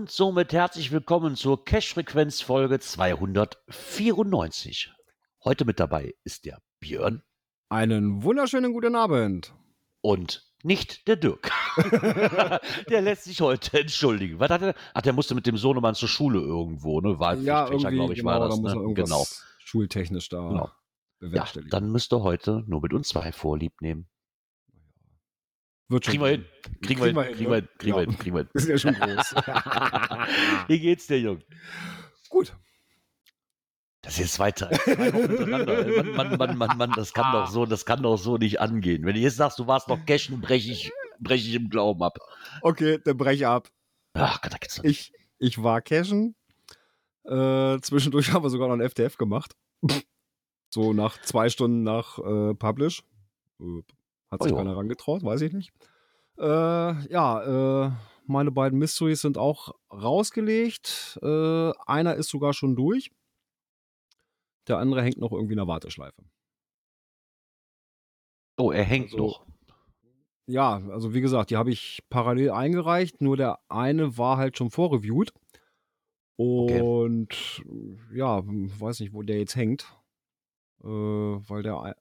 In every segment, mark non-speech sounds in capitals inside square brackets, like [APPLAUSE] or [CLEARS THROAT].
Und somit herzlich willkommen zur Cash-Frequenz-Folge 294. Heute mit dabei ist der Björn Einen wunderschönen guten Abend. und nicht der Dirk. [LAUGHS] der lässt sich heute entschuldigen. Was hat er? Ach, der musste mit dem Sohnemann zur Schule irgendwo, ne? Wahlpflichtfächer, glaube ich, genau, war da das. Ne? Genau. schultechnisch da Genau. Ja, dann müsst ihr heute nur mit uns zwei Vorlieb nehmen. Wird Kriegen wir hin. Kriegen wir hin. Kriegen wir hin. Kriegen wir hin. Kriegen wir hin. Ist ja schon groß. [LAUGHS] Wie geht's dir, Jung? Gut. Das ist jetzt hintereinander. Mann, Mann, Mann, Mann, Mann, das kann doch so, das kann doch so nicht angehen. Wenn du jetzt sagst, du warst noch cashen, breche ich, breche ich im Glauben ab. Okay, dann brech ab. Ach Gott, da geht's nicht. Ich, ich war cashen. Äh, zwischendurch haben wir sogar noch ein FTF gemacht. So nach zwei Stunden nach äh, Publish. Hat sich Oh ja. keiner rangetraut, weiß ich nicht. Äh, ja, äh, meine beiden Mysteries sind auch rausgelegt. Äh, einer ist sogar schon durch. Der andere hängt noch irgendwie in der Warteschleife. Oh, er hängt Also- noch. Ja, also wie gesagt, die habe ich parallel eingereicht, nur der eine war halt schon vorreviewt. Und ja, weiß nicht, wo der jetzt hängt. Äh, weil der,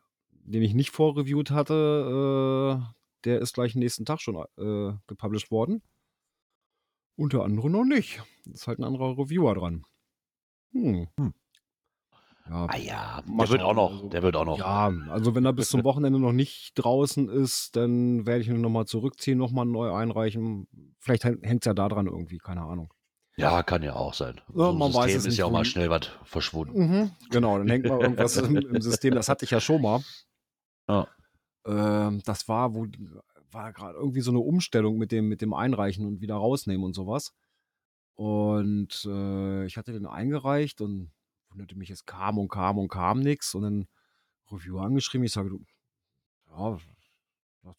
den ich nicht vorreviewt hatte, äh, der ist gleich nächsten Tag schon äh, gepublished worden. Und der andere noch nicht. Ist halt ein anderer Reviewer dran. Hm. Hm. Ja, Ah ja, der wird auch noch, also- der wird auch noch. ja, also wenn er bis zum [LAUGHS] Wochenende noch nicht draußen ist, dann werde ich ihn nochmal zurückziehen, nochmal neu einreichen. Vielleicht hängt es ja da dran irgendwie, keine Ahnung. Ja, kann ja auch sein. Ja, so man weiß System es ist nicht, ja auch mal schnell was verschwunden. Mhm, genau, dann hängt mal irgendwas im, im System, das hatte ich ja schon mal. Ja. Ähm, das war, wo war gerade irgendwie so eine Umstellung mit dem, mit dem Einreichen und wieder rausnehmen und sowas. Und äh, ich hatte den eingereicht und wunderte mich, es kam und kam und kam nichts. Und dann Reviewer angeschrieben, ich sage, du, ja,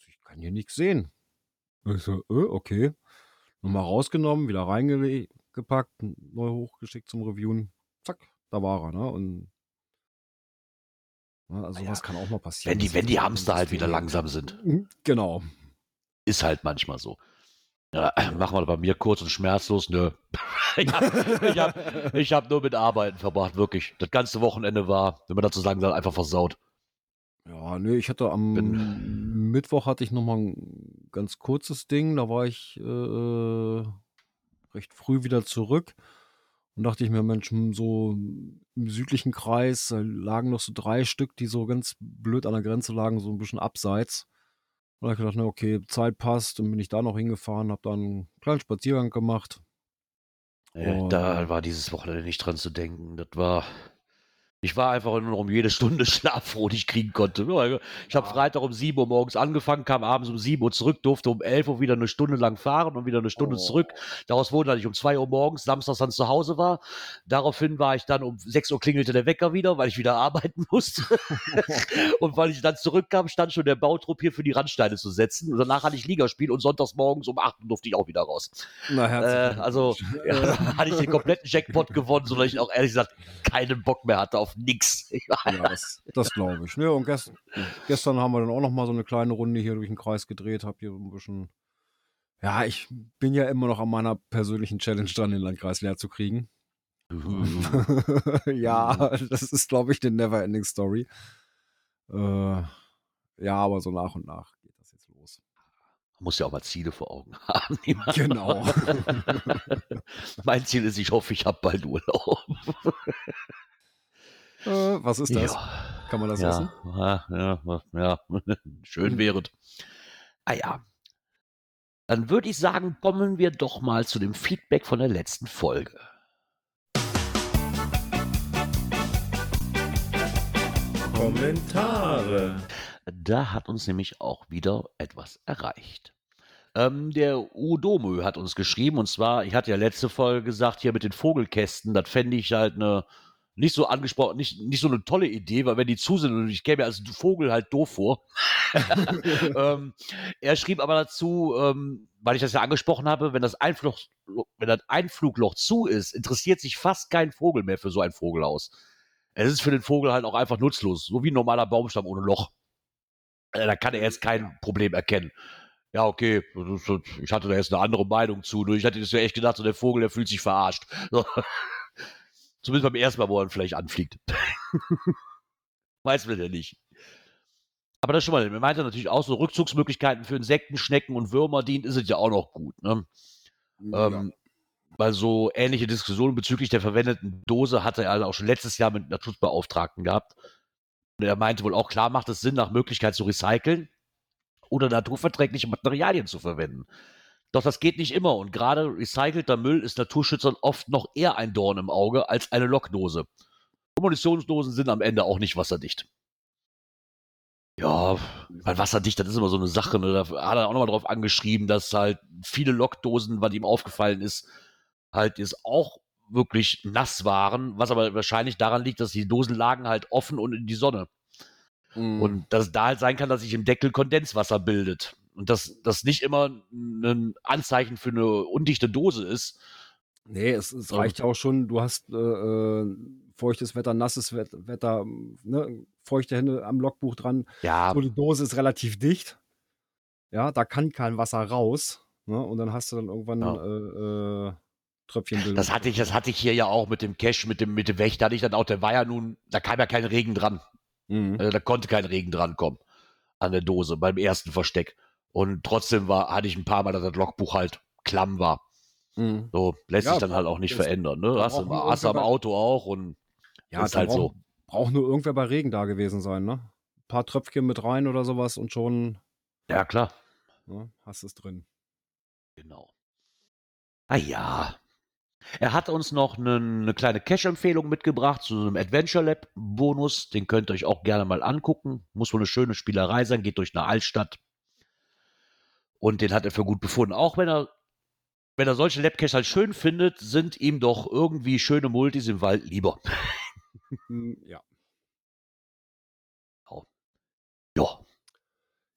ich kann hier nichts sehen. Ich so, äh, okay. Nochmal rausgenommen, wieder reingepackt, neu hochgeschickt zum Reviewen. Zack, da war er, ne? Und also Ja, was kann auch mal passieren. Wenn die, wenn die Hamster halt wieder langsam sind. Mhm, Genau. Ist halt manchmal so. Ja, [CLEARS THROAT] machen wir bei mir kurz und schmerzlos. Nö. [LAUGHS] ich habe hab, hab nur mit Arbeiten verbracht, wirklich. Das ganze Wochenende war, wenn man dazu sagen soll, einfach versaut. Ja, nee, ich hatte am Bin- Mittwoch hatte ich noch mal ein ganz kurzes Ding. Da war ich äh, recht früh wieder zurück und dachte ich mir, Mensch, hm, so im südlichen Kreis lagen noch so drei Stück, die so ganz blöd an der Grenze lagen, so ein bisschen abseits. Und da hab ich gedacht, na okay, Zeit passt. Dann bin ich da noch hingefahren, habe dann einen kleinen Spaziergang gemacht. Äh, Und- Da war dieses Wochenende nicht dran zu denken. Das war. Ich war einfach nur noch um jede Stunde [LAUGHS] schlaffroh, die ich kriegen konnte. Ich habe Freitag um 7 Uhr morgens angefangen, kam abends um 7 Uhr zurück, durfte um 11 Uhr wieder eine Stunde lang fahren und wieder eine Stunde Oh. zurück. Daraus wurde, dass ich um 2 Uhr morgens, samstags dann zu Hause war. Daraufhin war ich dann um 6 Uhr klingelte der Wecker wieder, weil ich wieder [LAUGHS] arbeiten musste. [LAUGHS] und weil ich dann zurückkam, stand schon der Bautrupp hier für die Randsteine zu setzen. Und danach hatte ich Ligaspiel und sonntags morgens um 8 Uhr durfte ich auch wieder raus. Na, Äh, also ja, hatte ich den kompletten Jackpot gewonnen, sodass ich auch ehrlich gesagt keinen Bock mehr hatte auf nix. [LAUGHS] Ich war- Ja, das, das glaube ich. Ne, und gest, gestern haben wir dann auch noch mal so eine kleine Runde hier durch den Kreis gedreht, hab hier so ein bisschen. Ja, ich bin ja immer noch an meiner persönlichen Challenge dran, den Landkreis leer zu kriegen. [LAUGHS] ja, das ist, glaube ich, eine Never-Ending Story. Äh, ja, aber so nach und nach geht das jetzt los. Muss ja auch mal Ziele vor Augen [LAUGHS] haben. Genau. mein Ziel ist, ich hoffe, ich habe bald Urlaub. Äh, was ist das? Ja, Kann man das essen? ja, ja, ja, ja. [LAUGHS] schön wäre. Ah ja. Dann würde ich sagen, kommen wir doch mal zu dem Feedback von der letzten Folge. Kommentare. Da hat uns nämlich auch wieder etwas erreicht. Ähm, der Udomö hat uns geschrieben und zwar, ich hatte ja letzte Folge gesagt, hier mit den Vogelkästen, das fände ich halt eine nicht so angesprochen, nicht, nicht so eine tolle Idee, weil wenn die zu sind und ich käme mir als Vogel halt doof vor. [LAUGHS] ähm, er schrieb aber dazu, ähm, weil ich das ja angesprochen habe, wenn das, Einflug, wenn das Einflugloch zu ist, interessiert sich fast kein Vogel mehr für so ein Vogelhaus. Es ist für den Vogel halt auch einfach nutzlos, so wie ein normaler Baumstamm ohne Loch. Äh, da kann er jetzt kein Problem erkennen. Ja, okay, ich hatte da jetzt eine andere Meinung zu. Ich hatte das ja echt gedacht, so der Vogel, der fühlt sich verarscht. So. Zumindest beim ersten Mal, wo er vielleicht anfliegt. [LAUGHS] Weiß man ja nicht. Aber das schon mal, mir meinte natürlich auch so Rückzugsmöglichkeiten für Insekten, Schnecken und Würmer dient, ist es ja auch noch gut. Ne? Ja. Ähm, weil so ähnliche Diskussionen bezüglich der verwendeten Dose hatte er also auch schon letztes Jahr mit Naturschutzbeauftragten gehabt. Und er meinte wohl auch, klar macht es Sinn, nach Möglichkeit zu recyceln oder naturverträgliche Materialien zu verwenden. Doch das geht nicht immer und gerade recycelter Müll ist Naturschützern oft noch eher ein Dorn im Auge als eine Lokdose. Munitionsdosen sind am Ende auch nicht wasserdicht. Ja, weil wasserdicht, das ist immer so eine Sache. Ne? Da hat er auch nochmal drauf angeschrieben, dass halt viele Lokdosen, was ihm aufgefallen ist, halt jetzt auch wirklich nass waren, was aber wahrscheinlich daran liegt, dass die Dosen lagen halt offen und in die Sonne. Mhm. Und dass es da halt sein kann, dass sich im Deckel Kondenswasser bildet. Und dass das nicht immer ein Anzeichen für eine undichte Dose ist. Nee, es, es reicht ja auch schon, du hast äh, äh, feuchtes Wetter, nasses Wetter, ne, feuchte Hände am Logbuch dran. Ja. So, die Dose ist relativ dicht. Ja, da kann kein Wasser raus. Ne? Und dann hast du dann irgendwann ja. äh, äh, Tröpfchenbildung. Das hatte ich, das hatte ich hier ja auch mit dem Cash, mit dem, mit dem Wächter, hatte ich dann auch, der war ja nun, da kam ja kein Regen dran. Mhm. Also, da konnte kein Regen dran kommen an der Dose beim ersten Versteck. Und trotzdem war, hatte ich ein paar Mal, dass das Logbuch halt klamm war. Mhm. So lässt ja, sich dann halt auch nicht verändern. Ne? Hast, du, am Auto auch und ja, ist halt brauch, so. Braucht nur irgendwer bei Regen da gewesen sein, ne? Ein paar Tröpfchen mit rein oder sowas und schon. Ja, klar. Ne, hast es drin. Genau. Ah ja. Er hat uns noch eine, eine kleine Cash-Empfehlung mitgebracht zu einem Adventure Lab-Bonus. Den könnt ihr euch auch gerne mal angucken. Muss wohl eine schöne Spielerei sein, geht durch eine Altstadt. Und den hat er für gut befunden. Auch wenn er, wenn er solche Labcaches halt schön findet, sind ihm doch irgendwie schöne Multis im Wald lieber. [LAUGHS] Ja. Ja.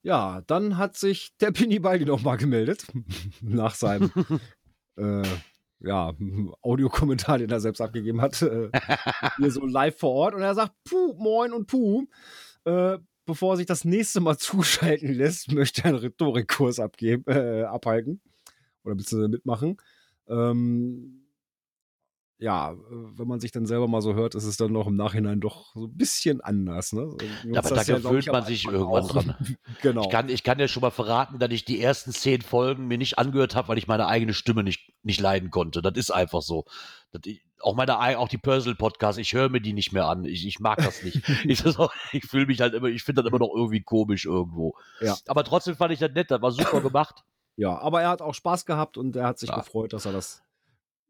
Ja, dann hat sich der Pini Baldi nochmal gemeldet. [LAUGHS] nach seinem [LAUGHS] äh, ja, Audiokommentar, den er selbst abgegeben hat. Äh, hier so live vor Ort. Und er sagt: Puh, moin und puh. Äh, bevor er sich das nächste Mal [LAUGHS] zuschalten lässt, möchte er einen Rhetorikkurs abgeben, äh, abhalten oder beziehungsweise mitmachen. Ähm, ja, wenn man sich dann selber mal so hört, ist es dann noch im Nachhinein doch so ein bisschen anders. Ne? Ja, aber da gewöhnt ja, man sich irgendwann auch. dran. [LAUGHS] genau. Ich kann, ich kann dir schon mal verraten, dass ich die ersten zehn Folgen mir nicht angehört habe, weil ich meine eigene Stimme nicht, nicht leiden konnte. Das ist einfach so. Das, auch meine, auch die Personal Podcasts, ich höre mir die nicht mehr an. Ich, ich mag das nicht. [LAUGHS] ich, ich fühle mich halt immer, ich finde das immer noch irgendwie komisch irgendwo. Ja. Aber trotzdem fand ich das nett, das war super [CLEARS THROAT] gemacht. Ja, aber er hat auch Spaß gehabt und er hat sich ja. gefreut, dass er das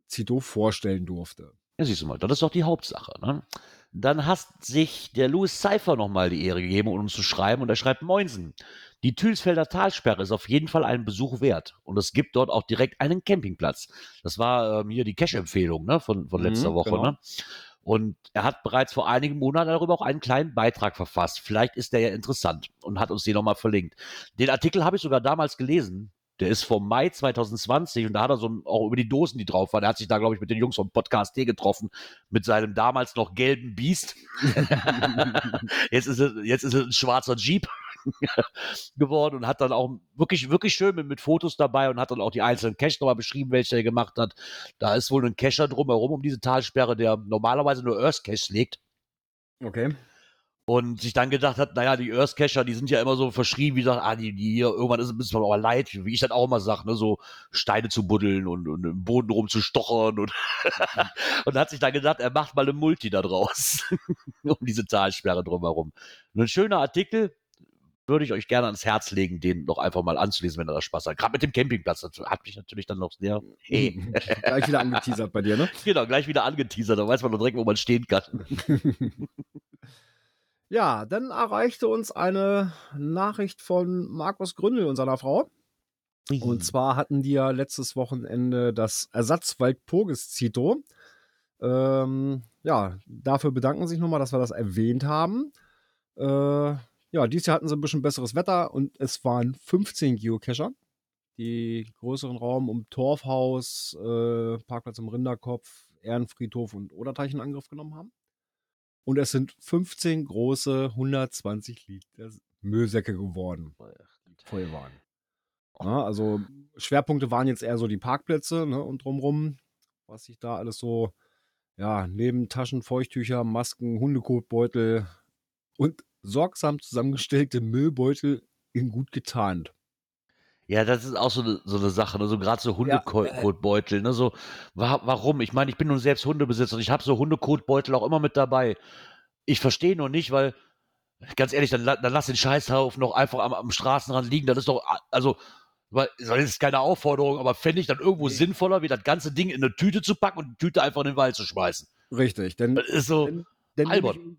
Zido vorstellen durfte. Ja, siehst du mal, das ist doch die Hauptsache. Ne? Dann hat sich der Louis Cypher nochmal die Ehre gegeben, um uns zu schreiben. Und er schreibt: Moinsen, die Thülsfelder Talsperre ist auf jeden Fall einen Besuch wert. Und es gibt dort auch direkt einen Campingplatz. Das war ähm, hier die Cash-Empfehlung ne, von, von letzter mhm, Woche. Genau. Ne? Und er hat bereits vor einigen Monaten darüber auch einen kleinen Beitrag verfasst. Vielleicht ist der ja interessant und hat uns den nochmal verlinkt. Den Artikel habe ich sogar damals gelesen. Der ist vom Mai 2020 und da hat er so ein, auch über die Dosen, die drauf waren. Er hat sich da, glaube ich, mit den Jungs vom Podcast T getroffen, mit seinem damals noch gelben Biest. [LAUGHS] jetzt, ist es, jetzt ist es ein schwarzer Jeep [LAUGHS] geworden und hat dann auch wirklich, wirklich schön mit, mit Fotos dabei und hat dann auch die einzelnen Cache nochmal beschrieben, welche er gemacht hat. Da ist wohl ein Cacher drumherum um diese Talsperre, der normalerweise nur Earth Cache legt. Okay und sich dann gedacht hat, naja, die Earthcacher, die sind ja immer so verschrieben, wie gesagt, ah, die, die hier, irgendwann ist es ein bisschen aber leid, wie ich das auch immer sage, ne, so Steine zu buddeln und, und im Boden rumzustochern und, [LAUGHS] und hat sich dann gedacht, er macht mal eine Multi da draus, [LAUGHS] um diese Talsperre drumherum. Und ein schöner Artikel, würde ich euch gerne ans Herz legen, den noch einfach mal anzulesen, wenn er da Spaß hat. Gerade mit dem Campingplatz, das hat mich natürlich dann noch sehr. Hey. [LAUGHS] gleich wieder angeteasert bei dir, ne? [LAUGHS] Genau, gleich wieder angeteasert, da weiß man noch direkt, wo man stehen kann. [LAUGHS] Ja, dann erreichte uns eine Nachricht von Markus Gründel und seiner Frau. Und zwar hatten die ja letztes Wochenende das Ersatzwald Purgis-Zito. Ähm, ja, dafür bedanken sich nochmal, dass wir das erwähnt haben. Äh, ja, dieses Jahr hatten sie ein bisschen besseres Wetter und es waren 15 Geocacher, die größeren Raum um Torfhaus, äh, Parkplatz im Rinderkopf, Ehrenfriedhof und Oderteich in Angriff genommen haben. Und es sind 15 große 120 Liter Müllsäcke geworden, voll waren. Ja, also Schwerpunkte waren jetzt eher so die Parkplätze ne, und drumrum, was sich da alles so, ja, neben Taschen, Feuchttücher, Masken, Hundekotbeutel und sorgsam zusammengestellte Müllbeutel in gut getarnt. Ja, das ist auch so eine, so eine Sache, ne? so gerade so Hundekotbeutel, ne? so, wa warum? Ich meine, ich bin nun selbst Hundebesitzer und ich habe so Hundekotbeutel auch immer mit dabei. Ich verstehe nur nicht, weil, ganz ehrlich, dann, dann lass den Scheißhaufen noch einfach am, am Straßenrand liegen, das ist doch, also, weil, das ist keine Aufforderung, aber fände ich dann irgendwo Nee. sinnvoller, wie das ganze Ding in eine Tüte zu packen und die Tüte einfach in den Wald zu schmeißen. Richtig, denn so, Denn, denn irgendwie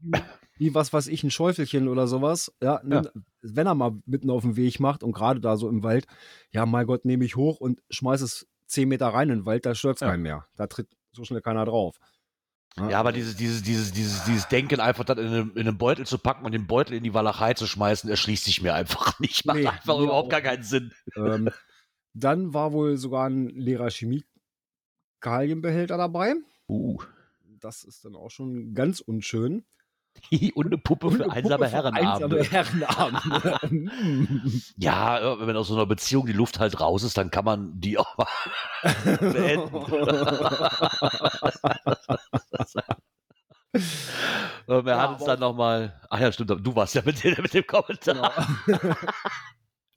Wie was weiß ich, ein Schäufelchen oder sowas, ja, nimm, wenn er mal mitten auf dem Weg macht und gerade da so im Wald, ja, mein Gott, nehme ich hoch und schmeiß es 10 Meter rein in den Wald, da stört es Ja. keinen mehr. Da tritt so schnell keiner drauf. Ja, aber dieses, dieses, dieses, dieses, dieses Denken, einfach das in einen, in einen Beutel zu packen und den Beutel in die Walachei zu schmeißen, erschließt sich mir einfach [LAUGHS] nicht. Macht Nee, einfach mir überhaupt gar keinen Sinn. ähm, [LAUGHS] dann war wohl sogar ein leerer Chemikalienbehälter dabei. Uh. Das ist dann auch schon ganz unschön. [LAUGHS] und eine Puppe für eine einsame Puppe Herrenabende. einsame Herrenabende. [LAUGHS] Ja, äh, wenn aus so einer Beziehung die Luft halt raus ist, dann kann man die [LAUGHS] auch mal beenden. Ähm, er Ja, hat uns aber- dann nochmal, ach ja, stimmt, du warst ja mit, dem- mit dem Kommentar. Genau.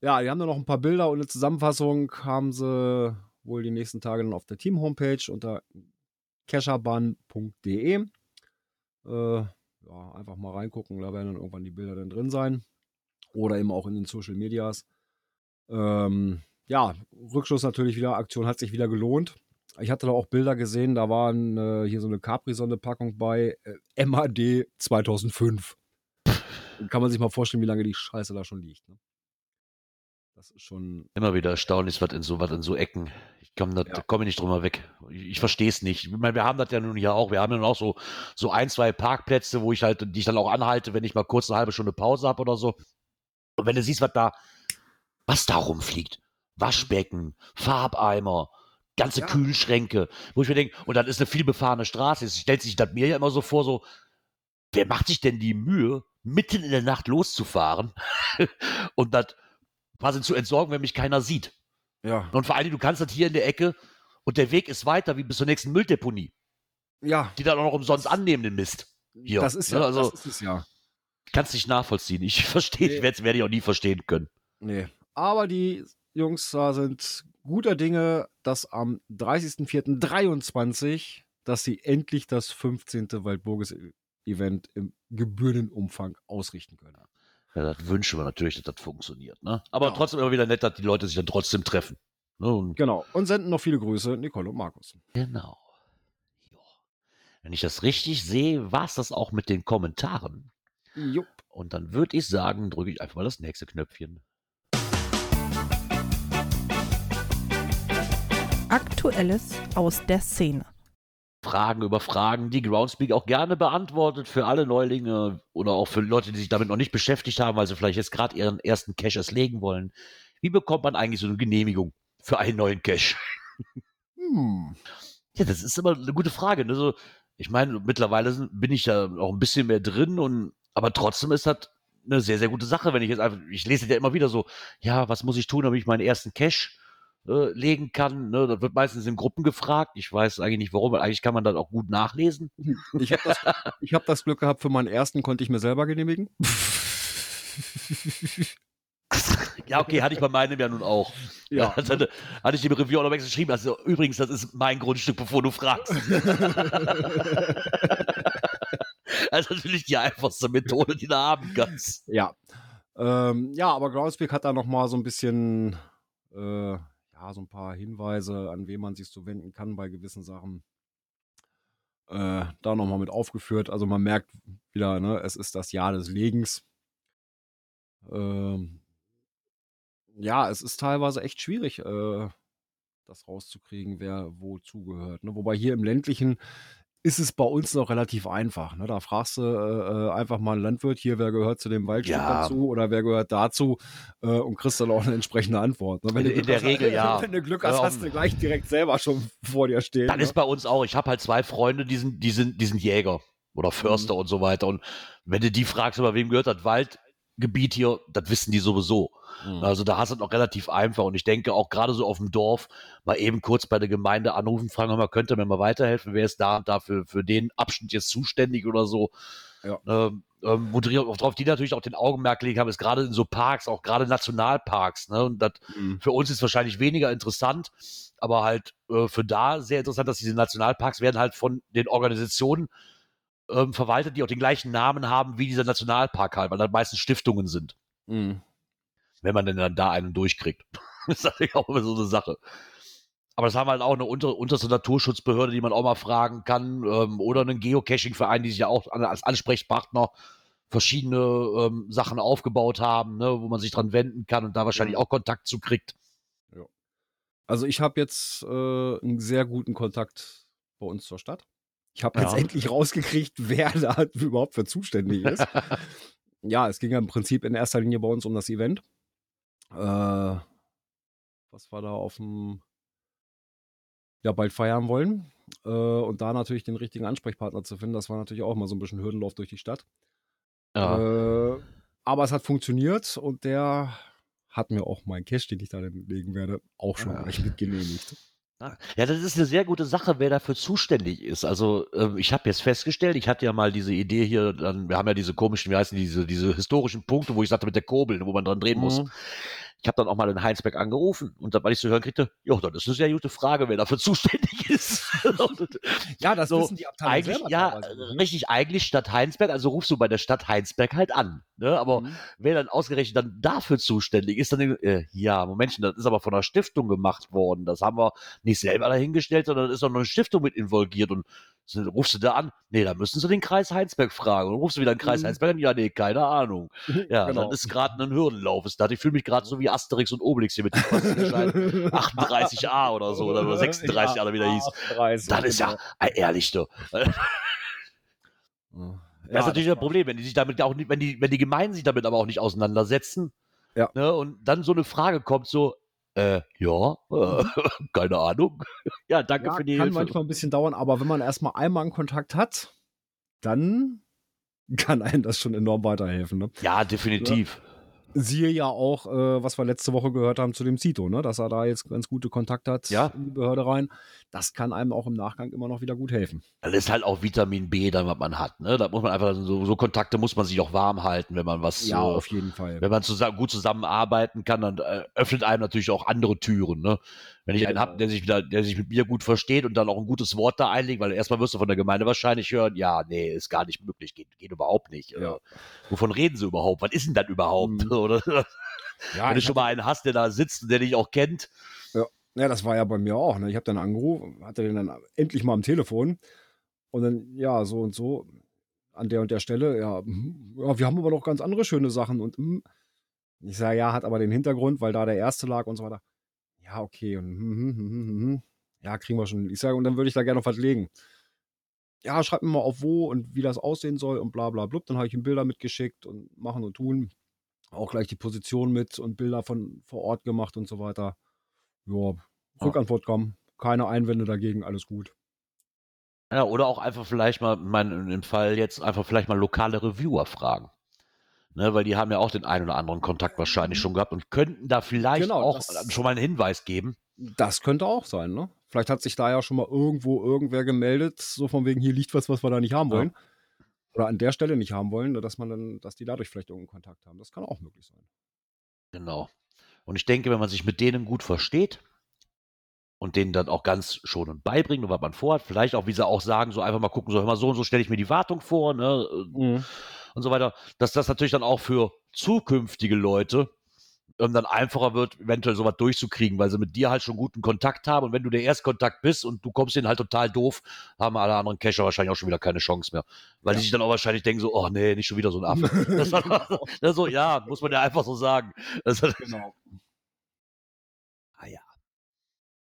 ja, die haben dann noch ein paar Bilder und eine Zusammenfassung haben sie wohl die nächsten Tage dann auf der Team-Homepage unter cacherbahn.de. Äh, ja, einfach mal reingucken, da werden dann irgendwann die Bilder dann drin sein. Oder eben auch in den Social Medias. Ähm, ja, Rückschluss natürlich wieder, Aktion hat sich wieder gelohnt. Ich hatte da auch Bilder gesehen, da waren äh, hier so eine Capri-Sonne-Packung bei äh, MAD 2005. Kann man sich mal vorstellen, wie lange die Scheiße da schon liegt. Ne? Das ist schon. Immer wieder erstaunlich, was in so, was in so Ecken. Ich komme da, Ja. da komme ich nicht drüber weg. Ich, ich verstehe es nicht. Ich meine, wir haben das ja nun hier auch. Wir haben ja nun auch so, so ein, zwei Parkplätze, wo ich halt, die ich dann auch anhalte, wenn ich mal kurz eine halbe Stunde Pause habe oder so. Und wenn du siehst, was da, was da rumfliegt. Waschbecken, Farbeimer, ganze Ja. Kühlschränke, wo ich mir denke, und dann ist eine viel befahrene Straße. Jetzt stellt sich das mir ja immer so vor, so, wer macht sich denn die Mühe, mitten in der Nacht loszufahren [LAUGHS] und das quasi zu entsorgen, wenn mich keiner sieht? Ja. Und vor allem, du kannst das hier in der Ecke und der Weg ist weiter wie bis zur nächsten Mülldeponie, Ja. die dann auch noch umsonst annehmen, den Mist. Hier, das ist ne, ja. also- das ist es ja. Ich kann es nicht nachvollziehen. Ich [LAUGHS] verstehe, Nee. ich werde werd ich auch nie verstehen können. Nee. Aber die Jungs da sind guter Dinge, dass am 30.04.23, dass sie endlich das 15. Waldburges-Event im gebührenden Umfang ausrichten können. Ja, das wünschen wir natürlich, dass das funktioniert. Ne? Aber Ja. trotzdem immer wieder nett, dass die Leute sich dann trotzdem treffen. Ne? Und Genau. Und senden noch viele Grüße, Nicole und Markus. genau. Ja. Wenn ich das richtig sehe, war es das auch mit den Kommentaren. Jupp. Und dann würde ich sagen, drücke ich einfach mal das nächste Knöpfchen. Aktuelles aus der Szene. Fragen über Fragen, die Groundspeak auch gerne beantwortet für alle Neulinge oder auch für Leute, die sich damit noch nicht beschäftigt haben, weil sie vielleicht jetzt gerade ihren ersten Cache erst legen wollen. Wie bekommt man eigentlich so eine Genehmigung für einen neuen Cache? Hm. Ja, das ist immer eine gute Frage. Ne? So, ich meine, mittlerweile sind- bin ich ja auch ein bisschen mehr drin und aber trotzdem ist das eine sehr, sehr gute Sache, wenn ich jetzt einfach, ich lese ja immer wieder so, ja, was muss ich tun, damit ich meinen ersten Cache äh, legen kann? Ne? Das wird meistens in Gruppen gefragt. Ich weiß eigentlich nicht warum, weil eigentlich kann man das auch gut nachlesen. [LAUGHS] Ich habe das, ich hab das Glück gehabt, für meinen ersten konnte ich mir selber genehmigen. [LAUGHS] Ja, okay, hatte ich bei meinem ja nun auch. Ja. Das hatte, hatte ich dem Review auch noch geschrieben. Also, übrigens, das ist mein Grundstück, bevor du fragst. [LAUGHS] also natürlich die einfachste Methode, die du haben kannst. Ja. Ähm, ja, aber Groundspeak hat da noch mal so ein bisschen, äh, ja, so ein paar Hinweise, an wen man sich so wenden kann bei gewissen Sachen. Äh, da noch mal mit aufgeführt. Also man merkt wieder, ne, es ist das Jahr des Legens. Ähm, Ja, es ist teilweise echt schwierig, äh, das rauszukriegen, wer wo zugehört, ne? Wobei hier im ländlichen ist es bei uns noch relativ einfach, ne? Da fragst du, äh, äh, einfach mal 'n Landwirt hier: „Wer gehört zu dem Waldstück Ja. dazu oder wer gehört dazu?“ Äh, und kriegst dann auch 'ne entsprechende Antwort, ne? Wenn In du in Glück der hast Regel ja. wenn du Glück hast, hast du gleich direkt selber schon vor dir stehen, Das ne? ist bei uns auch. Ich habe halt 2 Freunde, die sind die sind die sind Jäger oder Förster Mhm. und so weiter. Und wenn du die fragst: „Bei wem gehört das Waldgebiet hier?“ Das wissen die sowieso. Mhm. Also, da hast du's noch relativ einfach. Und ich denke auch grade so aufm Dorf mal eben kurz bei der Gemeinde anrufen, fragen: „Hör mal, könnt ihr mir mal weiterhelfen? Wer ist da und da für für den Abschnitt jetzt zuständig?“ oder so. Ja. Ähm, ähm, worauf die natürlich auch den Augenmerk gelegt haben, ist grade in so Parks, auch grade Nationalparks, ne? Und das Mhm. für uns ist wahrscheinlich weniger interessant, aber halt, äh, für da sehr interessant, dass diese Nationalparks werden halt von den Organisationen, ähm, verwaltet, die auch den gleichen Namen haben wie dieser Nationalpark halt, weil das meistens Stiftungen sind. Mhm. Wenn man denn dann da einen durchkriegt. [LAUGHS] Das ist natürlich auch immer so 'ne Sache. Aber das haben wir halt auch 'ne unter unterste Naturschutzbehörde, die man auch mal fragen kann, ähm, oder 'nen Geocaching-Verein, die sich ja auch als Ansprechpartner verschiedene, ähm, Sachen aufgebaut haben, ne, wo man sich dran wenden kann und da wahrscheinlich auch Kontakt zu kriegt. Ja. Also, ich habe jetzt, äh, 'n sehr guten Kontakt bei uns zur Stadt. Ich habe jetzt Ja. endlich rausgekriegt, [LAUGHS] wer da überhaupt für zuständig ist. [LAUGHS] Ja, es ging ja im Prinzip in erster Linie bei uns um das Event. Äh, was wir da aufm ja, bald feiern wollen. Äh, und da natürlich den richtigen Ansprechpartner zu finden, das war natürlich auch mal so 'n bisschen Hürdenlauf durch die Stadt. Ja. Äh, aber es hat funktioniert und der hat mir auch meinen Cache, den ich da legen werde, auch schon Ah. gleich mit genehmigt. Ah, ja, das ist 'ne sehr gute Sache, wer dafür zuständig ist. Also, ähm, ich habe jetzt festgestellt, ich hatte ja mal diese Idee hier dann wir haben ja diese komischen, wie heißen die, diese diese historischen Punkte, wo ich sagte mit der Kurbel, wo man dran drehen muss. Mhm. Ich habe dann auch mal den Heinsberg angerufen und dann, weil ich zu hören kriegte: „Jo, das ist 'ne sehr gute Frage, wer dafür [LAUGHS] zuständig ist.“ Und [LAUGHS] Ja, das so, wissen die Abteilungen eigentlich selber ja, teilweise ne? richtig, eigentlich Stadt Heinsberg, also rufst du bei der Stadt Heinsberg halt an, ne? Aber Mhm. wer dann ausgerechnet dann dafür zuständig ist, dann „Äh, ja, Momentchen, das ist aber von 'ner Stiftung gemacht worden. Das haben wir nicht selber dahingestellt, sondern da ist auch noch 'ne Stiftung mit involviert.“ Und rufst du da an: „Ne, da müssen Sie den Kreis Heinsberg fragen.“ Und dann rufst du wieder den Kreis Mhm. Heinsberg an: „Ja, ne, keine Ahnung.“ Ja, Genau. dann ist grad 'nen Hürdenlauf ist da. Ich fühle mich grad so wie Asterix und Obelix hier mit dem Postleitzahl [LAUGHS] 38a oder so oder oder 36 Ja, oder wie der hieß. 38, Das ist ja genau. ehrlich, du. Ja. [LAUGHS] Das ist natürlich das das Problem, wenn die sich damit auch nicht wenn die wenn die Gemeinden sich damit aber auch nicht auseinandersetzen, Ja. ne, und dann so 'ne Frage kommt so: „Äh, ja, äh, [LAUGHS] keine Ahnung. [LAUGHS] Ja, danke Ja, für die kann Hilfe.“ manchmal 'n bisschen dauern, aber wenn man erst mal einmal 'n Kontakt hat, dann [LAUGHS] kann einem das schon enorm weiterhelfen, ne? Ja. definitiv. Siehe ja auch, äh, was wir letzte Woche gehört haben zu dem Zito, ne, dass er da jetzt ganz gute Kontakt hat Ja. in die Behörde rein. Das kann einem auch im Nachgang immer noch wieder gut helfen. Das ist halt auch Vitamin B dann, was man hat, ne? Da muss man einfach so so Kontakte muss man sich auch warm halten, wenn man was, Ja, äh auf jeden Fall. wenn man zusa gut zusammenarbeiten kann, dann, äh, öffnet einem natürlich auch andere Türen, ne? Wenn ich einen habe, der sich wieder der sich mit mir gut versteht und dann auch 'n gutes Wort da einlegt, weil erst mal wirst du von der Gemeinde wahrscheinlich hören: „Ja, ne, ist gar nicht möglich, geht geht überhaupt nicht. Äh, Ja. wovon reden Sie überhaupt? Was ist denn das überhaupt?“ Mhm. [LAUGHS] Oder Ja, wenn du schon mal einen hast, der da sitzt und der dich auch kennt. Ja. Ja, das war ja bei mir auch, ne? Ich habe dann angerufen, hatte den dann endlich mal am Telefon und dann: „Ja, so und so an der und der Stelle, ja, mhm, ja, wir haben aber noch ganz andere schöne Sachen und, hm“ Ich sage: „Ja, hat aber den Hintergrund, weil da der erste lag und so weiter.“ „Ja, okay und mhm, mhm, mhm, mhm. Ja, kriegen wir schon.“ Ich sage: „Und dann würde ich da gerne noch was legen.“ „Ja, schreib mir mal auf wo und wie das aussehen soll und bla bla blub.“ Dann habe ich ihm Bilder mitgeschickt und machen und tun. Auch gleich die Position mit und Bilder von vor Ort gemacht und so weiter. Ja, Ja. Rückantwort kam, keine Einwände dagegen, alles gut. Ja, oder auch einfach vielleicht mal mein im Fall jetzt einfach vielleicht mal lokale Reviewer fragen, ne? Weil die haben ja auch den einen oder anderen Kontakt wahrscheinlich schon gehabt und könnten da vielleicht Genau, auch schon mal 'n Hinweis geben. Das könnte auch sein, ne? Vielleicht hat sich da ja schon mal irgendwo irgendwer gemeldet, so von wegen: „Hier liegt was, was wir da nicht haben Ja. wollen.“ Oder an der Stelle nicht haben wollen, ne, dass man dann dass die dadurch vielleicht irgend 'n Kontakt haben. Das kann auch möglich sein. Genau. Und ich denke, wenn man sich mit denen gut versteht und denen dann auch ganz schonend beibringt und was man vorhat, vielleicht auch, wie sie auch sagen, so einfach mal gucken, so: „Hör mal, so und so stelle ich mir die Wartung vor“, ne, äh, Mhm. Und so weiter, dass das natürlich dann auch für zukünftige Leute, ähm, dann einfacher wird, eventuell so was durchzukriegen, weil sie mit dir halt schon guten Kontakt haben und wenn du der Erstkontakt bist und du kommst denen halt total doof, haben alle anderen Cacher wahrscheinlich auch schon wieder keine Chance mehr. Weil die Ja. sich dann auch wahrscheinlich denken so: „Oh ne, nicht schon wieder so 'n Affe.“ [LAUGHS] Das Genau. ne, so ja, muss man ja einfach so sagen. Das Genau.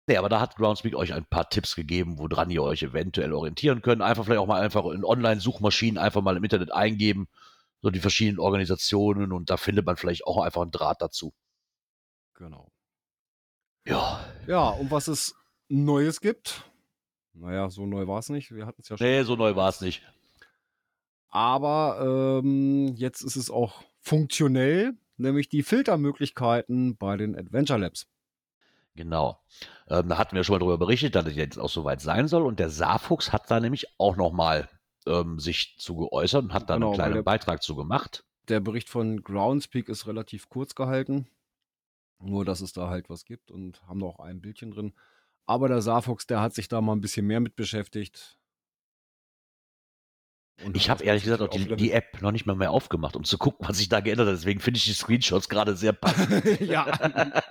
Nee, aber da hat Groundspeak euch ein paar Tipps gegeben, woran ihr euch eventuell orientieren könnt. Einfach vielleicht auch mal einfach in Online-Suchmaschinen einfach mal im Internet eingeben, so die verschiedenen Organisationen und da findet man vielleicht auch einfach einen Draht dazu. Genau. Ja. Ja, und was es Neues gibt, naja, so neu war es nicht. Wir hatten es ja schon. Nee, so neu war es nicht. Aber ähm, jetzt ist es auch funktionell, nämlich die Filtermöglichkeiten bei den Adventure Labs. Genau. Ähm, da hatten wir schon mal darüber berichtet, dass es jetzt auch soweit sein soll. Und der Saarfuchs hat da nämlich auch nochmal ähm, sich zu geäußert und hat da Genau, einen kleinen der- Beitrag zu gemacht. Der Bericht von Groundspeak ist relativ kurz gehalten. Nur, dass es da halt was gibt und haben da auch ein Bildchen drin. Aber der Saarfuchs, der hat sich da mal ein bisschen mehr mit beschäftigt. Und Ich habe ehrlich gesagt auch die, die App noch nicht mal mehr aufgemacht, um zu gucken, was sich da geändert hat. Deswegen finde ich die Screenshots gerade sehr passend. [LAUGHS] ja, [LAUGHS]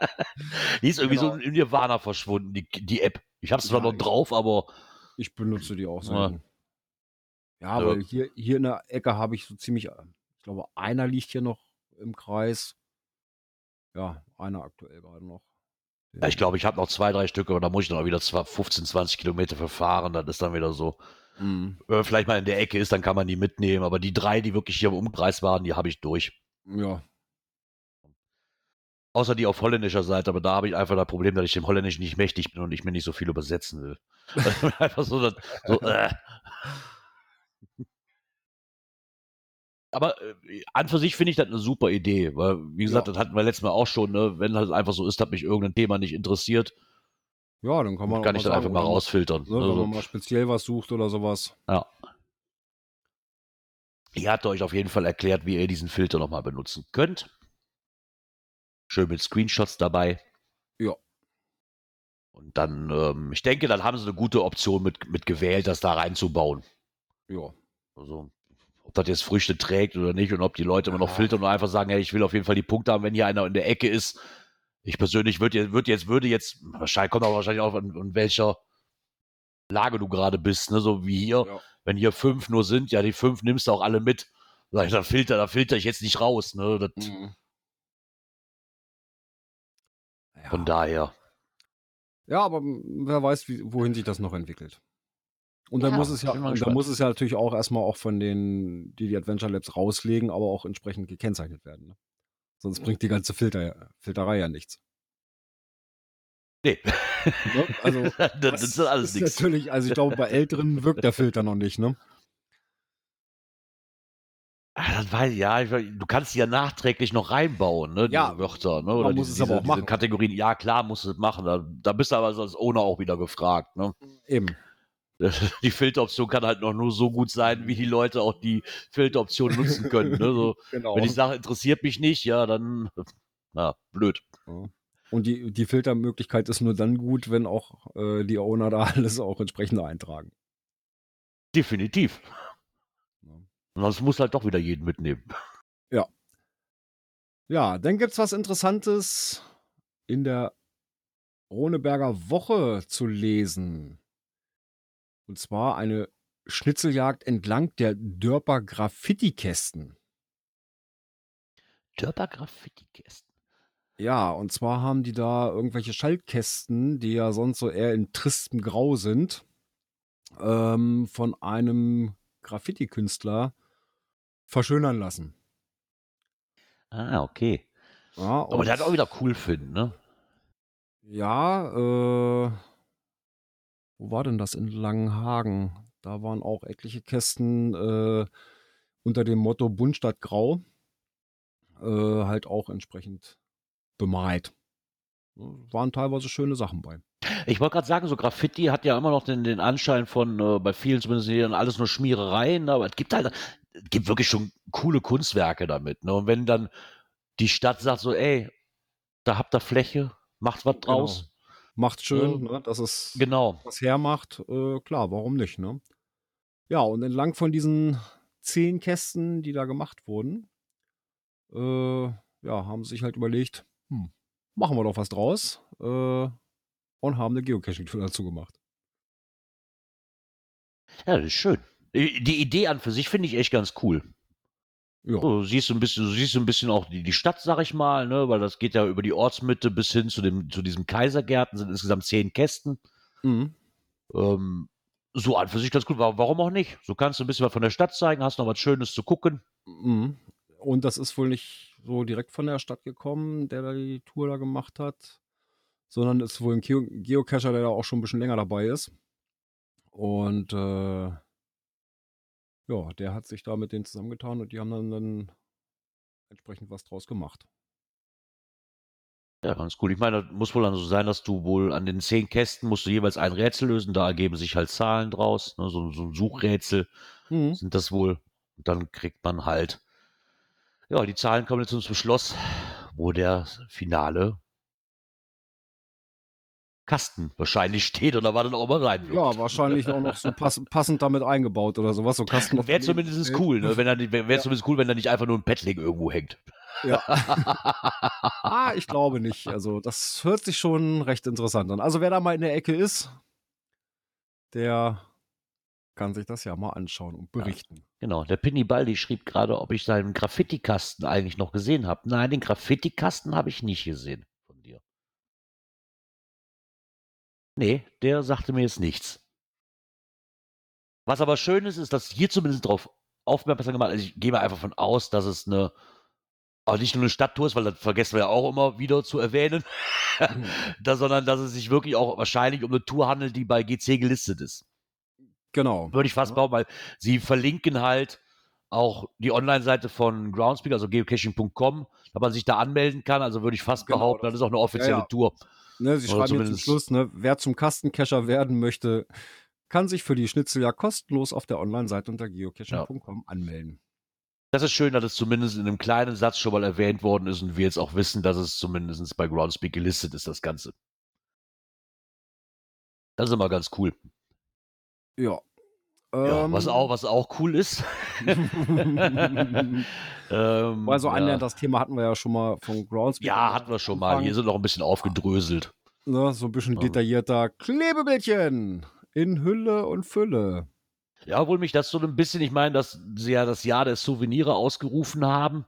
Die ist irgendwie so Genau. in Nirvana verschwunden, die, die App. Ich habe es zwar Ja, noch drauf, aber ich benutze die auch Ja. selten. Ja, Ja. weil hier, hier in der Ecke habe ich so ziemlich, ich glaube, einer liegt hier noch im Kreis. Ja, einer aktuell gerade noch. ja, ich glaube, ich habe noch zwei, drei Stücke, aber da muss ich dann auch wieder zwar 15, 20 Kilometer verfahren. Das ist dann wieder so. Mhm. Man vielleicht mal in der Ecke ist, dann kann man die mitnehmen. Aber die drei, die wirklich hier im Umkreis waren, die habe ich durch. Ja, Außer die auf holländischer Seite, aber da habe ich einfach das Problem, dass ich dem Holländischen nicht mächtig bin und ich mir nicht so viel übersetzen will. [LAUGHS] einfach so, das, so äh. Aber äh, an für sich finde ich das eine super Idee, weil, wie gesagt, Ja. das hatten wir letztes Mal auch schon, ne? wenn halt einfach so ist, dass mich irgendein Thema nicht interessiert, ja, dann kann man kann ich das einfach mal rausfiltern. Ne, wenn Also, man mal speziell was sucht oder sowas. ja. Ihr habt euch auf jeden Fall erklärt, wie ihr diesen Filter nochmal benutzen könnt. Schön mit Screenshots dabei. Ja. Und dann, ähm, ich denke, dann haben sie eine gute Option mit, mit gewählt, das da reinzubauen. Ja. Also, ob das jetzt Früchte trägt oder nicht und ob die Leute immer noch filtern und einfach sagen, hey, ich will auf jeden Fall die Punkte haben, wenn hier einer in der Ecke ist. Ich persönlich würde würd jetzt, würde jetzt, wahrscheinlich kommt aber wahrscheinlich auch an, an welcher Lage du gerade bist, ne? So wie hier. Ja. Wenn hier fünf nur sind, ja, die fünf nimmst du auch alle mit. Da filter, da filter ich jetzt nicht raus, ne? Das, Mhm. Ja. Von daher. Ja, aber wer weiß, wie, wohin sich das noch entwickelt. Und dann Ja, muss es ja, gespannt. muss es ja natürlich auch erstmal auch von den, die die Adventure Labs rauslegen, aber auch entsprechend gekennzeichnet werden. Ne? Sonst bringt die ganze Filter, Filterei ja nichts. Nee. Ne? Also, [LAUGHS] das, das ist alles ist nichts. natürlich, also ich glaube, bei Älteren [LAUGHS] wirkt der Filter noch nicht, ne? Weiß ich, ja, ich, du kannst die ja nachträglich noch reinbauen, ne? Ja, Wörter, ne? Oder muss diese, es aber auch machen. Kategorien. Ja, klar, musst du es machen. Da, da bist du aber als Owner auch wieder gefragt, ne? Eben. [LAUGHS] Die Filteroption kann halt noch nur so gut sein, wie die Leute auch die Filteroption nutzen können. Ne? So, [LAUGHS] Genau. wenn ich sage, interessiert mich nicht, ja, dann, [LAUGHS] na, blöd. Ja. Und die, die Filtermöglichkeit ist nur dann gut, wenn auch äh, die Owner da alles auch entsprechend eintragen. Definitiv. Ja. Und sonst muss halt doch wieder jeden mitnehmen. Ja, dann gibt's was Interessantes in der Roneberger Woche zu lesen. Und zwar eine Schnitzeljagd entlang der Dörper Graffiti-Kästen. Dörper Graffiti-Kästen. Ja, und zwar haben die da irgendwelche Schaltkästen, die ja sonst so eher in tristem Grau sind, ähm, von einem Graffiti-Künstler verschönern lassen. Ah, okay. Ja, Aber der hat auch wieder cool finden, ne? Ja, äh, wo war denn das in Langenhagen? Da waren auch etliche Kästen äh, unter dem Motto Bunt statt Grau äh, halt auch entsprechend bemalt. Waren teilweise schöne Sachen bei. Ich wollte gerade sagen, so Graffiti hat ja immer noch den, den Anschein von, äh, bei vielen zumindest hier alles nur Schmierereien, aber es gibt halt, es gibt wirklich schon coole Kunstwerke damit. Ne? Und wenn dann die Stadt sagt so, ey, da habt ihr Fläche, macht was draus. Macht schön, Ja. ne, dass es Genau. was hermacht. Äh, klar, warum nicht, ne? Ja, und entlang von diesen zehn Kästen, die da gemacht wurden, äh, ja, haben sie sich halt überlegt, hm, machen wir doch was draus äh, und haben eine Geocaching-Tour dazu gemacht. Ja, das ist schön. Die die Idee an für sich finde ich echt ganz cool. Ja. So, du siehst so ein bisschen, du siehst ein bisschen auch die, die Stadt, sag ich mal, ne, weil das geht ja über die Ortsmitte bis hin zu dem, zu diesem Kaisergärten, sind insgesamt zehn Kästen. Mhm. Ähm, so an für sich ganz gut. Wa- Warum auch nicht? So kannst du ein bisschen was von der Stadt zeigen, hast noch was Schönes zu gucken. Mhm. Und das ist wohl nicht so direkt von der Stadt gekommen, der da die Tour da gemacht hat, sondern ist wohl ein Geo Geocacher, der da auch schon ein bisschen länger dabei ist. Und äh, ja, der hat sich da mit denen zusammengetan und die haben dann, dann entsprechend was draus gemacht. Ja, ganz cool. Ich meine, das muss wohl dann so sein, dass du wohl an den zehn Kästen musst du jeweils ein Rätsel lösen, da ergeben sich halt Zahlen draus, ne, so, so ein Suchrätsel Mhm. sind das wohl. Und dann kriegt man halt, ja, die Zahlen kommen jetzt zum Schluss, wo der finale Kasten wahrscheinlich steht und da war dann auch mal rein. Ja, wahrscheinlich auch noch so pass passend damit eingebaut oder sowas. So Kasten Wäre zumindest Bild. cool, ne? Wenn er, wäre Ja. zumindest cool, wenn da nicht einfach nur ein Paddling irgendwo hängt. Ja. [LAUGHS] ah, ich glaube nicht. Also, das hört sich schon recht interessant an. Also, wer da mal in der Ecke ist, der kann sich das ja mal anschauen und berichten. Genau, der Pinny Baldi schrieb gerade, ob ich seinen Graffiti-Kasten eigentlich noch gesehen habe. Nein, den Graffiti-Kasten habe ich nicht gesehen Nee, der sagte mir jetzt nichts. Was aber schön ist, ist, dass hier zumindest drauf aufmerksam gemacht Also ich gehe mal einfach von aus, dass es eine, auch nicht nur eine Stadttour ist, weil das vergessen wir ja auch immer wieder zu erwähnen, [LAUGHS] da, sondern dass es sich wirklich auch wahrscheinlich um eine Tour handelt, die bei GC gelistet ist. Genau. Würde ich fast Ja. behaupten, weil sie verlinken halt auch die Online-Seite von Groundspeak, also geocaching.com, da man sich da anmelden kann. Also würde ich fast Genau, behaupten, das- das ist auch eine offizielle ja, ja. Tour. Ne, sie Oder schreiben jetzt zum Schluss, ne, wer zum Kastencacher werden möchte, kann sich für die Schnitzeljagd kostenlos auf der Online-Seite unter geocaching.com anmelden. Das ist schön, dass es zumindest in einem kleinen Satz schon mal erwähnt worden ist und wir jetzt auch wissen, dass es zumindest bei Groundspeak gelistet ist, das Ganze. Das ist immer ganz cool. Ja. Ja, Ähm, was, auch, was auch cool ist. [LAUGHS] ähm, Weil so ja. annähernd das Thema hatten wir ja schon mal von Groundspeak. ja, hatten wir schon mal. Hier sind noch ein bisschen aufgedröselt. Ne, so ein bisschen Ja. detaillierter Klebebildchen in Hülle und Fülle. Ja, obwohl mich das so ein bisschen, ich meine, dass sie ja das Jahr der Souvenire ausgerufen haben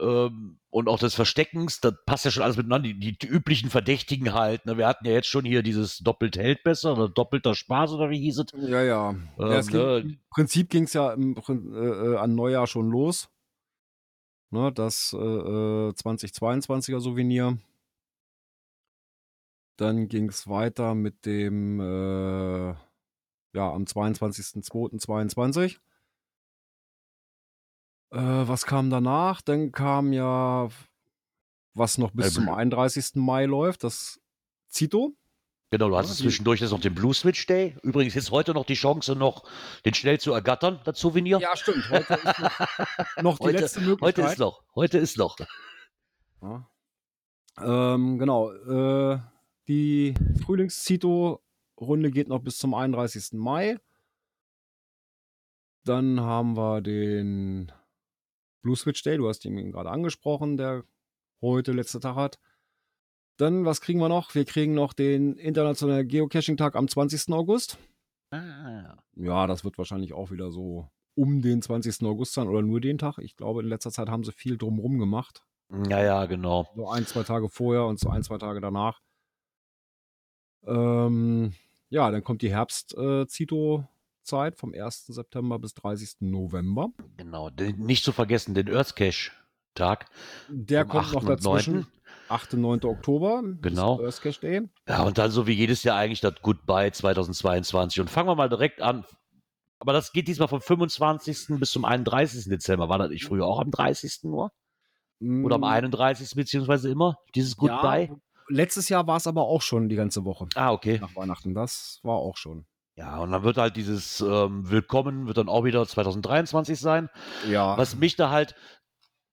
ähm, und auch des Versteckens, das passt ja schon alles miteinander, die, die, die üblichen Verdächtigen halt. Ne? Wir hatten ja jetzt schon hier dieses doppelt hält besser oder doppelter Spaß oder wie hieß es? Ja, ja. Ähm, ja ging, ne? Im Prinzip ging es ja im, äh, äh, an Neujahr schon los. Ne, das äh, äh, 2022er Souvenir. Dann ging es weiter mit dem, äh, ja, am 22.02.22. Äh, was kam danach? Dann kam ja, was noch bis Äh, zum 31. Mai läuft, das Zito. Genau, du die- zwischendurch jetzt noch den Blue Switch Day. Übrigens ist heute noch die Chance, noch den schnell zu ergattern, das Souvenir. Ja, stimmt. Heute ist noch, [LAUGHS] noch die Heute- letzte Möglichkeit. Heute ist noch. Heute ist noch. Ja. Ähm, genau. Äh, die Frühlings-Zito-Runde geht noch bis zum 31. Mai. Dann haben wir den Blue Switch Day. Du hast ihn gerade angesprochen, der heute letzte Tag hat. Dann, was kriegen wir noch? Wir kriegen noch den Internationalen Geocaching-Tag am 20. August. Ah, Ja, das wird wahrscheinlich auch wieder so um den 20. August sein oder nur den Tag. Ich glaube, in letzter Zeit haben sie viel drumrum gemacht. ja, ja, genau. So ein, zwei Tage vorher und so ein, zwei Tage danach. Ähm, ja, dann kommt die Herbst-Zito-Zeit vom 1. September bis 30. November. Genau. Nicht zu vergessen, den Earth Cache Tag. Der kommt noch 8. und dazwischen. 9.. 8. und 9. Oktober. Genau. Earth Cache Day. Ja, und dann so wie jedes Jahr eigentlich das Goodbye 2022. Und fangen wir mal direkt an. Aber das geht diesmal vom 25. bis zum 31. Dezember. War das nicht früher auch am 30. nur? Oder am Mm, 31. beziehungsweise immer? Dieses Goodbye? Ja, letztes Jahr war es aber auch schon die ganze Woche Ah, okay. nach Weihnachten. Das war auch schon. Ja, und dann wird halt dieses ähm, Willkommen, wird dann auch wieder 2023 sein. Ja. Was mich da halt,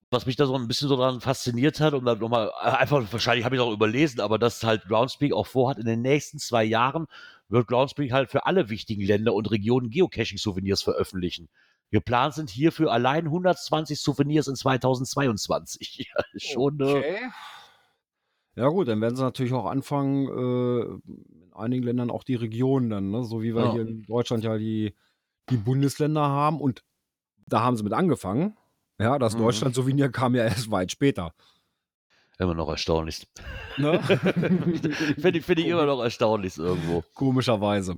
was mich da so ein bisschen so dran fasziniert hat und dann nochmal, äh, einfach, wahrscheinlich habe ich auch überlesen, aber dass halt Groundspeak auch vorhat, in den nächsten zwei Jahren wird Groundspeak halt für alle wichtigen Länder und Regionen Geocaching-Souvenirs veröffentlichen. Geplant sind hierfür allein 120 Souvenirs in 2022. [LAUGHS] Ja, ist schon, äh, Okay. Ja gut, dann werden sie natürlich auch anfangen, äh, in einigen Ländern auch die Regionen dann, ne? so wie wir Ja. hier in Deutschland ja die, die Bundesländer haben und da haben sie mit angefangen. Ja, das Mhm. Deutschland-Souvenir kam ja erst weit später. Immer noch erstaunlich. Ne? [LAUGHS] Finde ich, find ich immer noch erstaunlich irgendwo. Komischerweise.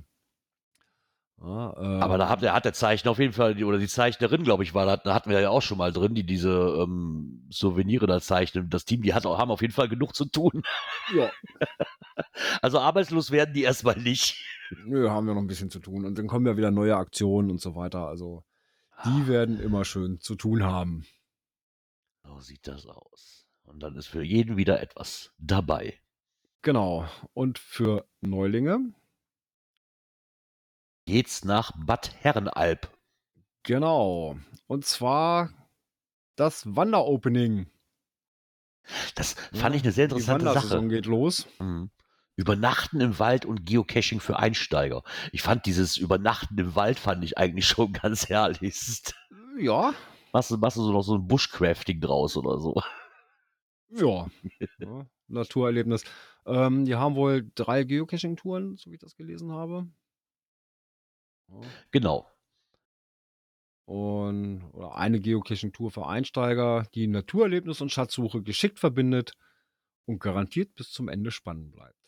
Ja, ähm, Aber da hat, der- hat der Zeichner auf jeden Fall, oder die Zeichnerin, glaube ich, war, da, da hatten wir ja auch schon mal drin, die diese ähm, Souvenire da zeichnen. Das Team, die hat, auch- haben auf jeden Fall genug zu tun. ja, [LAUGHS] Also arbeitslos werden die erstmal nicht. nö, haben wir noch ein bisschen zu tun. Und dann kommen ja wieder neue Aktionen und so weiter. Also, die werden immer schön zu tun haben. So sieht das aus. Und dann ist für jeden wieder etwas dabei. Genau. Und für Neulinge, Geht's nach Bad Herrenalb. genau. Und zwar das Wanderopening. Das fand ich eine sehr Die interessante Wandersaison Sache. geht los. Mhm. Übernachten im Wald und Geocaching für Einsteiger. Ich fand dieses Übernachten im Wald fand ich eigentlich schon [LAUGHS] ganz herrlich. Ja, Machst du, machst du so noch so ein Bushcrafting draus oder so? ja. ja Naturerlebnis. Ähm, die haben wohl drei Geocaching-Touren, so wie ich das gelesen habe. Ja. Genau. Und oder eine Geocaching-Tour für Einsteiger, die Naturerlebnis und Schatzsuche geschickt verbindet und garantiert bis zum Ende spannend bleibt.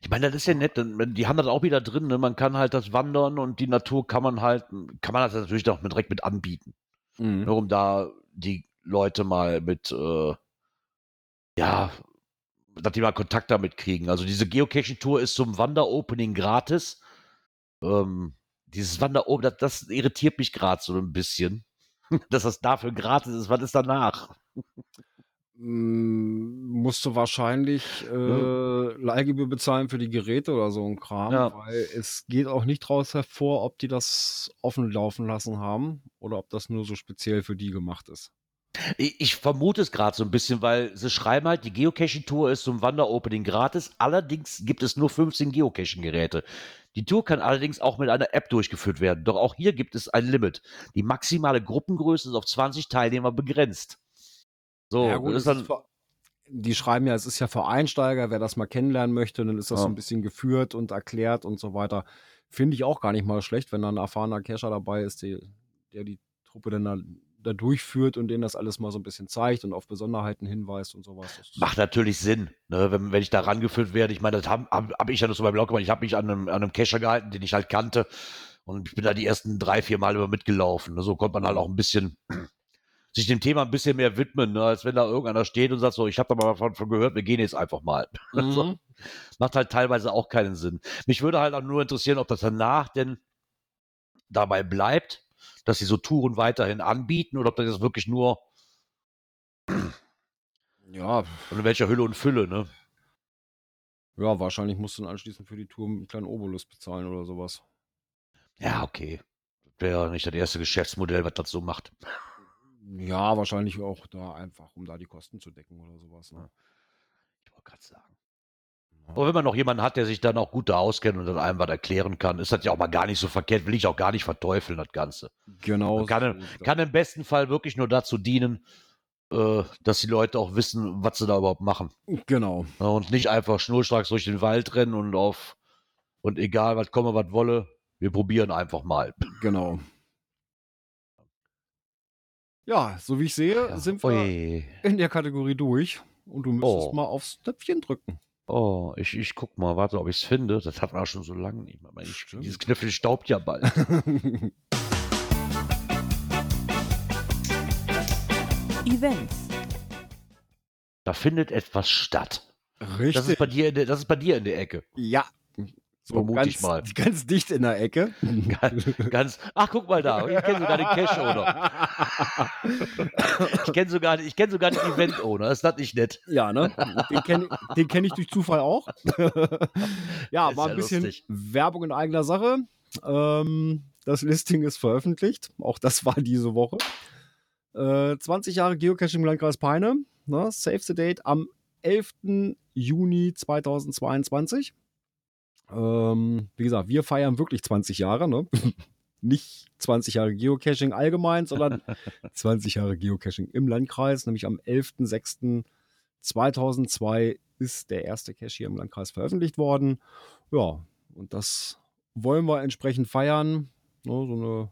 Ich meine, das ist ja nett. denn Die haben das auch wieder drin. Ne? Man kann halt das Wandern und die Natur kann man halt, kann man das natürlich auch mit, direkt mit anbieten. Mhm. Nur um da die Leute mal mit, äh, ja, dass die mal Kontakt damit kriegen. Also diese Geocaching-Tour ist zum Wanderopening gratis. Ähm, dieses Wanderopening, das, das irritiert mich gerade so ein bisschen. [LAUGHS] Dass das dafür gratis ist. Was ist danach? Mm, Musst du wahrscheinlich äh, Leihgebühr bezahlen für die Geräte oder so ein Kram, Ja. weil es geht auch nicht draus hervor, ob die das offen laufen lassen haben oder ob das nur so speziell für die gemacht ist. Ich, vermute es gerade so ein bisschen, weil sie schreiben halt, die Geocaching-Tour ist zum Wanderopening gratis. Allerdings gibt es nur 15 Geocaching-Geräte. Die Tour kann allerdings auch mit einer App durchgeführt werden. Doch auch hier gibt es ein Limit. Die maximale Gruppengröße ist auf 20 Teilnehmer begrenzt. So, ja, gut, das ist dann, die schreiben ja, es ist ja für Einsteiger, wer das mal kennenlernen möchte, dann ist das so Ja. ein bisschen geführt und erklärt und so weiter. Finde ich auch gar nicht mal schlecht, wenn da ein erfahrener Cacher dabei ist, die, der die Truppe dann da, durchführt und denen das alles mal so ein bisschen zeigt und auf Besonderheiten hinweist und sowas. Das macht natürlich Sinn, ne? wenn, wenn ich da rangeführt werde. Ich meine, das habe hab, hab ich ja nur so beim Blog gemacht. Ich habe mich an einem, an einem Cacher gehalten, den ich halt kannte. Und ich bin da die ersten drei, vier Mal über mitgelaufen. ne. So konnte man halt auch ein bisschen [CLEARS THROAT] sich dem Thema ein bisschen mehr widmen, ne? als wenn da irgendeiner steht und sagt so, ich habe da mal davon von gehört, wir gehen jetzt einfach mal. [LAUGHS] So. Mhm. Macht halt teilweise auch keinen Sinn. Mich würde halt auch nur interessieren, ob das danach denn dabei bleibt, dass sie so Touren weiterhin anbieten oder ob das jetzt wirklich nur Ja, und in welcher Hülle und Fülle, ne? ja, wahrscheinlich musst du dann anschließend für die Tour einen kleinen Obolus bezahlen oder sowas. Ja, okay. Wäre ja nicht das erste Geschäftsmodell, was das so macht. Ja, wahrscheinlich auch da einfach, um da die Kosten zu decken oder sowas. Ne? Ich wollte gerade sagen. Aber wenn man noch jemanden hat, der sich dann auch gut da auskennt und dann einem was erklären kann, ist das ja auch mal gar nicht so verkehrt, will ich auch gar nicht verteufeln, das Ganze. Genau. Kann, kann im besten Fall wirklich nur dazu dienen, äh, dass die Leute auch wissen, was sie da überhaupt machen. Genau. Ja, und nicht einfach schnurstracks durch den Wald rennen und auf und egal, was komme, was wolle, wir probieren einfach mal. Genau. Ja, so wie ich sehe, sind wir in der Kategorie durch. Und du müsstest Oh. mal aufs Knöpfchen drücken. Oh, ich, ich guck mal, warte, ob ich es finde. Das hat man auch schon so lange nicht mehr. Ich, dieses Knöpfchen staubt ja bald. [LAUGHS] Events. da findet etwas statt. Richtig. Das ist bei dir in der, das ist bei dir in der Ecke. ja. So Vermute ganz, ich mal. [LAUGHS] ganz dicht in der Ecke. Ganz, ach, guck mal da. Ich kenne sogar den Cash-Owner. [LAUGHS] Ich kenne sogar, ich kenn sogar den Event-Owner. Ist das nicht nett? Ja, ne? Den kenne kenn ich durch Zufall auch. [LAUGHS] ja, war ja ein bisschen lustig. Werbung in eigener Sache. Ähm, das Listing ist veröffentlicht. Auch das war diese Woche. Äh, 20 Jahre Geocaching im Landkreis Peine. Ne? Save the date am 11. Juni 2022. Ähm, wie gesagt, wir feiern wirklich 20 Jahre. Ne? [LAUGHS] Nicht 20 Jahre Geocaching allgemein, sondern [LAUGHS] 20 Jahre Geocaching im Landkreis. Nämlich am 11.06.2002 ist der erste Cache hier im Landkreis veröffentlicht worden. Ja, und das wollen wir entsprechend feiern. Ne, so eine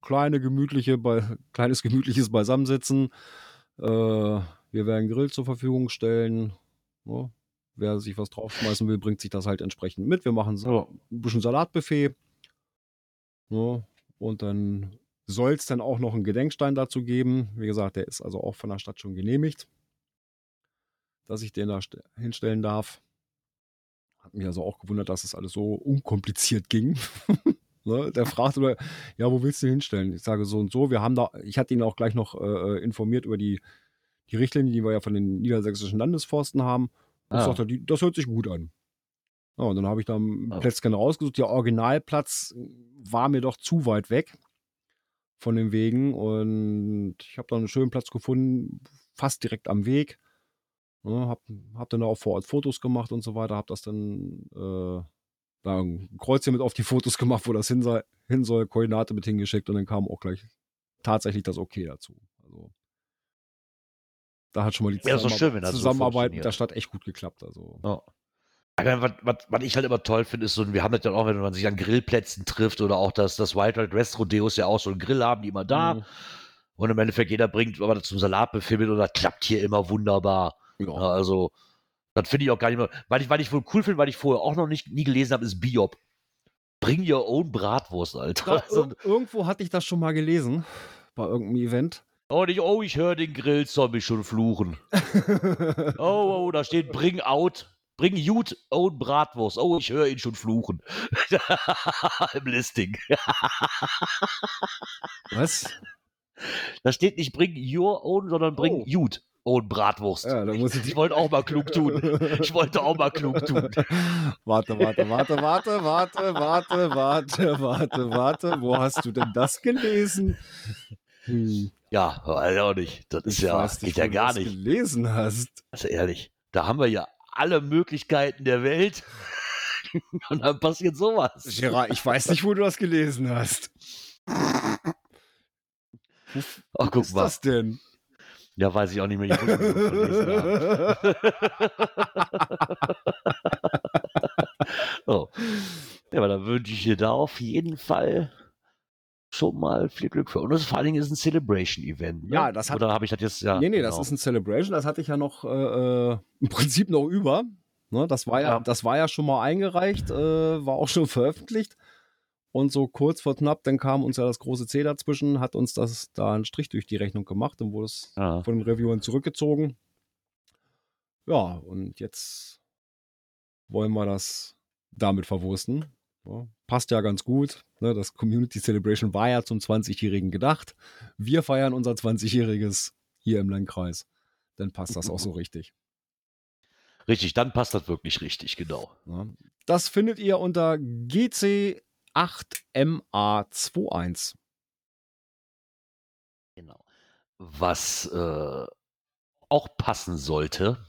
kleine gemütliche, bei, [LAUGHS] kleines gemütliches Beisammensitzen. Äh, wir werden Grill zur Verfügung stellen. Ja, wer sich was draufschmeißen will, bringt sich das halt entsprechend mit. Wir machen Ja. ein bisschen Salatbuffet. Ja, und dann soll es dann auch noch einen Gedenkstein dazu geben. Wie gesagt, der ist also auch von der Stadt schon genehmigt, dass ich den da st- hinstellen darf. Hat mich also auch gewundert, dass es alles so unkompliziert ging. [LAUGHS] ne? Der fragte, nur, ja, wo willst du hinstellen? Ich sage so und so. Wir haben da, ich hatte ihn auch gleich noch äh, informiert über die, die Richtlinien, die wir ja von den niedersächsischen Landesforsten haben. Und Ah. sagte, die, das hört sich gut an. Ja, und dann habe ich da ein Ah. Plätzchen rausgesucht. Der Originalplatz war mir doch zu weit weg von den Wegen und ich habe dann einen schönen Platz gefunden, fast direkt am Weg. Ja, hab, hab dann auch vor Ort Fotos gemacht und so weiter, hab das dann äh, da ein Kreuzchen mit auf die Fotos gemacht, wo das hin, sei, hin soll, Koordinate mit hingeschickt und dann kam auch gleich tatsächlich das Okay dazu. Also da hat schon mal die Ja, ist doch Zusammenar- schön, wenn das so Zusammenarbeit mit der Stadt echt gut geklappt. Also Ja. Aber was, was, was ich halt immer toll finde, ist so, wir haben das ja auch, wenn man sich an Grillplätzen trifft oder auch das, das Wild Wild West Rodeo ist ja auch so ein Grill haben, die immer da. Mhm. Und im Endeffekt jeder bringt aber das zum Salatbuffet mit und das klappt hier immer wunderbar. ja. Also, das finde ich auch gar nicht mehr. Weil ich, weil ich wohl cool finde, weil ich vorher auch noch nicht nie gelesen habe, ist Biop. Bring your own Bratwurst, Alter. Da, [LAUGHS] Also, ir irgendwo hatte ich das schon mal gelesen bei irgendeinem Event. Oh, nicht, oh, ich höre den Grillzombie schon fluchen. [LAUGHS] Oh, oh, da steht Bring out. Bring Jut own Bratwurst. Oh, ich höre ihn schon fluchen. [LAUGHS] Im Listing. [LAUGHS] Was? Da steht nicht Bring your own, sondern Bring Oh. Jut own Bratwurst. Ja, ich Ich wollte auch mal klug tun. Ich wollte auch mal klug tun. Warte, warte, warte, warte, warte, warte, warte, warte, warte. Wo hast du denn das gelesen? Hm, Ja, weiß auch nicht. Das ist ich ja, weiß geht ja gar nicht. gelesen hast. Also ehrlich, da haben wir ja alle Möglichkeiten der Welt. [LAUGHS] Und dann passiert sowas. Gerard, ich weiß nicht, wo du das gelesen hast. Wo Ach, guck ist mal. das denn? Ja, weiß ich auch nicht mehr. Ich oh. [LAUGHS] [LAUGHS] Ja, aber dann wünsche ich dir da auf jeden Fall schon mal viel Glück für. Und das vor allen Dingen ist ein Celebration-Event. Ne? Ja, das hat- Oder habe ich das jetzt ja. nee, nee, das genau. ist ein Celebration. Das hatte ich ja noch äh, äh, im Prinzip noch über. Ne, das, war ja, Ja. das war ja schon mal eingereicht, äh, war auch schon [LAUGHS] veröffentlicht. Und so kurz vor knapp, dann kam uns ja das große C dazwischen, hat uns das da einen Strich durch die Rechnung gemacht und wurde es Ja. von den Reviewern zurückgezogen. Ja, und jetzt wollen wir das damit verwursten. Ja, passt ja ganz gut. Ne? Das Community Celebration war ja zum 20-Jährigen gedacht. Wir feiern unser 20-Jähriges hier im Landkreis. Dann passt das auch so [LAUGHS] richtig. Richtig, dann passt das wirklich richtig, genau. Ja. Das findet ihr unter GC8MA21. Genau. Was äh, auch passen sollte,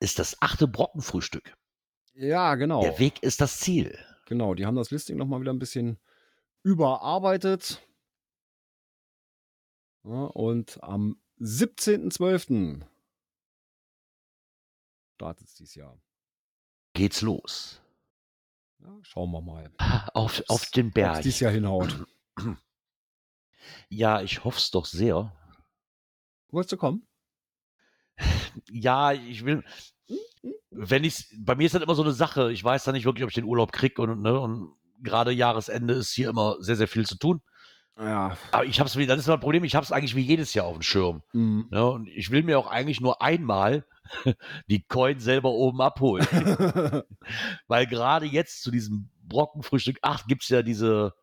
ist das achte Brockenfrühstück. Ja, genau. Der Weg ist das Ziel. Genau, die haben das Listing nochmal wieder ein bisschen überarbeitet. Ja, und am 17.12. startet es dieses Jahr. Geht's los. Ja, schauen wir mal. Auf, auf den Berg. es dieses Jahr hinhaut. Ja, ich hoffe es doch sehr. Wolltest du kommen? Ja, ich will. Wenn ich bei mir ist das immer so eine Sache. Ich weiß dann nicht wirklich, ob ich den Urlaub kriege und, ne, und gerade Jahresende ist hier immer sehr, sehr viel zu tun. Ja. Aber ich habe es wie, das ist mein Problem, ich habe es eigentlich wie jedes Jahr auf dem Schirm. Mhm. Ne, und ich will mir auch eigentlich nur einmal [LAUGHS] die Coin selber oben abholen. [LAUGHS] Weil gerade jetzt zu diesem Brockenfrühstück 8 gibt es ja diese,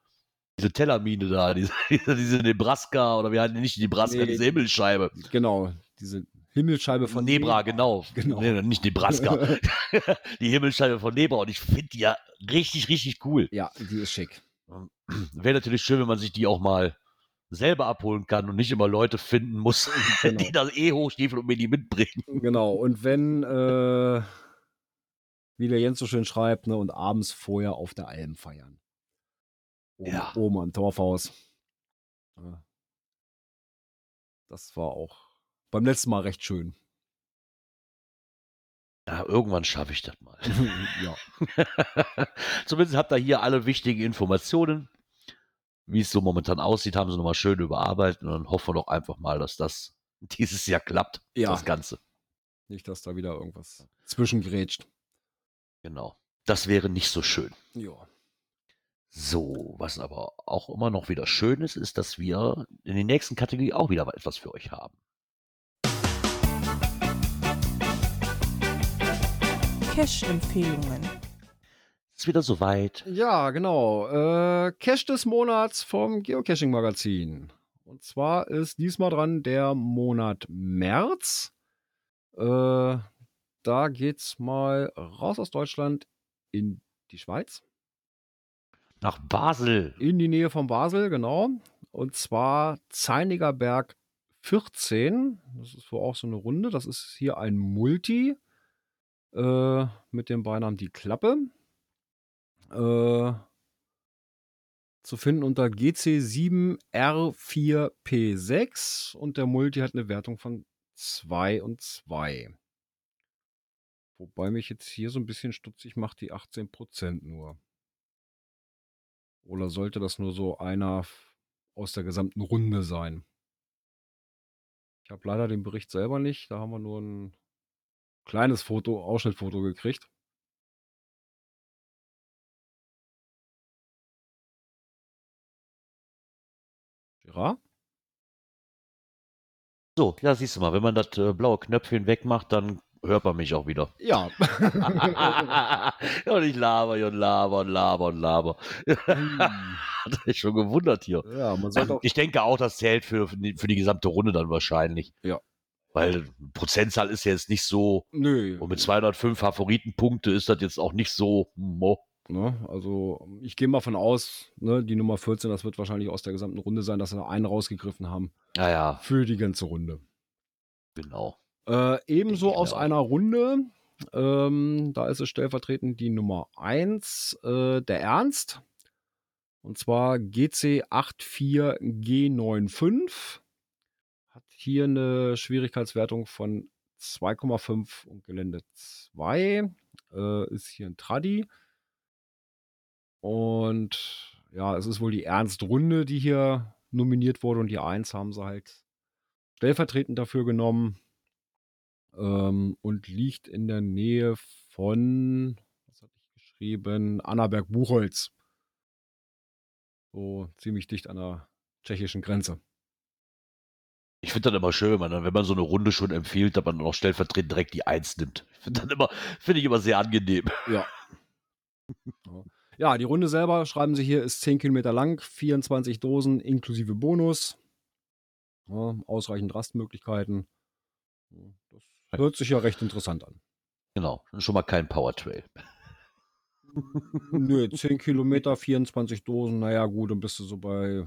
diese Tellermine da, diese, [LAUGHS] diese, diese Nebraska oder wir hatten nicht die Nebraska, Nee. diese Himmelscheibe. genau, diese Himmelscheibe von Nebra, genau. Genau. Nee, nicht Nebraska. [LAUGHS] die Himmelscheibe von Nebra und ich finde die ja richtig, richtig cool. Ja, die ist schick. [CLEARS THROAT] Wäre natürlich schön, wenn man sich die auch mal selber abholen kann und nicht immer Leute finden muss, [LAUGHS] Genau. die das eh hochstiefeln und mir die mitbringen. Genau, und wenn, äh, wie der Jens so schön schreibt, ne, und abends vorher auf der Alm feiern. Oben, Ja. oben am Torfhaus. Das war auch beim letzten Mal recht schön. Ja, irgendwann schaffe ich das mal. [LAUGHS] ja. [LAUGHS] Zumindest habt ihr hier alle wichtigen Informationen. wie es so momentan aussieht, haben sie nochmal schön überarbeitet und dann hoffen wir doch einfach mal, dass das [LAUGHS] dieses Jahr klappt, Ja. das Ganze. Nicht, dass da wieder irgendwas zwischengrätscht. Genau. Das wäre nicht so schön. Ja. So, was aber auch immer noch wieder schön ist, ist, dass wir in der nächsten Kategorie auch wieder etwas für euch haben. Cash-Empfehlungen. Ist wieder soweit. Ja, genau. Äh, Cache des Monats vom Geocaching Magazin. Und zwar ist diesmal dran der Monat März. Äh, da geht's mal raus aus Deutschland in die Schweiz. Nach Basel. In die Nähe von Basel, genau. Und zwar Zeiniger Berg 14. Das ist wohl auch so eine Runde. Das ist hier ein Multi äh, mit dem Beinamen Die Klappe. Äh, zu finden unter GC7R4P6 und der Multi hat eine Wertung von 2 und 2. Wobei mich jetzt hier so ein bisschen stutzig macht, die 18% nur. Oder sollte das nur so einer aus der gesamten Runde sein? Ich habe leider den Bericht selber nicht. Da haben wir nur ein kleines Foto, Ausschnittfoto gekriegt. Gerard? So, ja, siehst du mal, wenn man das äh, blaue Knöpfchen wegmacht, dann hört man mich auch wieder. [LAUGHS] Ja. und ich laber und laber und laber und laber. [LAUGHS] Hat mich schon gewundert hier. ja, man sollte auch. Ich denke auch, das zählt für, für, die, für die gesamte Runde dann wahrscheinlich. Ja. Weil Prozentzahl ist ja jetzt nicht so, Nö. und mit 205 Favoritenpunkte ist das jetzt auch nicht so, mo. Ne? Also ich gehe mal von aus, ne, die Nummer 14, das wird wahrscheinlich aus der gesamten Runde sein, dass sie da einen rausgegriffen haben Naja, für die ganze Runde. genau. Äh, ebenso ich aus einer Runde, ähm, da ist es stellvertretend die Nummer 1, äh, der Ernst. Und zwar GC84G95. Hier eine Schwierigkeitswertung von 2,5 und Gelände 2. Äh, ist hier ein Traddy. Und ja, es ist wohl die Ernst-Runde, die hier nominiert wurde. Und die 1 haben sie halt stellvertretend dafür genommen ähm, und liegt in der Nähe von, was hatte ich geschrieben, Annaberg-Buchholz. So ziemlich dicht an der tschechischen Grenze. Ich finde das immer schön, wenn man, dann, wenn man so eine Runde schon empfiehlt, dass man dann auch stellvertretend direkt die Eins nimmt. Ich finde das immer, finde ich immer sehr angenehm. Ja. Ja. die Runde selber, schreiben sie hier, ist 10 Kilometer lang, 24 Dosen inklusive Bonus. Ja, ausreichend Rastmöglichkeiten. Das hört sich ja recht interessant an. Genau, schon mal kein Powertrail. [LAUGHS] Nö, 10 Kilometer, 24 Dosen, naja, gut, dann bist du so bei,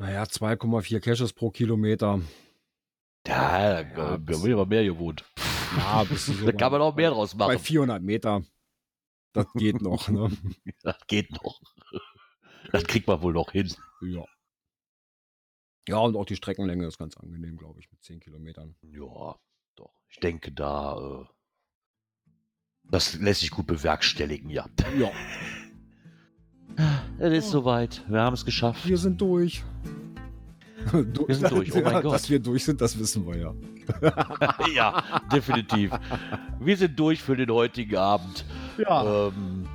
naja, 2,4 Caches pro Kilometer. Ja, Ja, da ich aber mehr gewohnt. Ja, [LAUGHS] Da kann man auch mehr draus bei machen. 400 Meter. Das geht [LAUGHS] noch, ne? Das geht noch. Das kriegt man wohl noch hin. Ja. Ja, und auch die Streckenlänge ist ganz angenehm, glaube ich, mit 10 Kilometern. Ja, doch. Ich denke, da. Äh, das lässt sich gut bewerkstelligen, ja. Ja, [LAUGHS] Es ist soweit. Wir haben es geschafft. wir sind durch. Du- [LAUGHS] Wir sind durch, oh mein Ja, Gott. Dass wir durch sind, das wissen wir ja. [LAUGHS] ja, definitiv. Wir sind durch für den heutigen Abend. Ja. Ähm,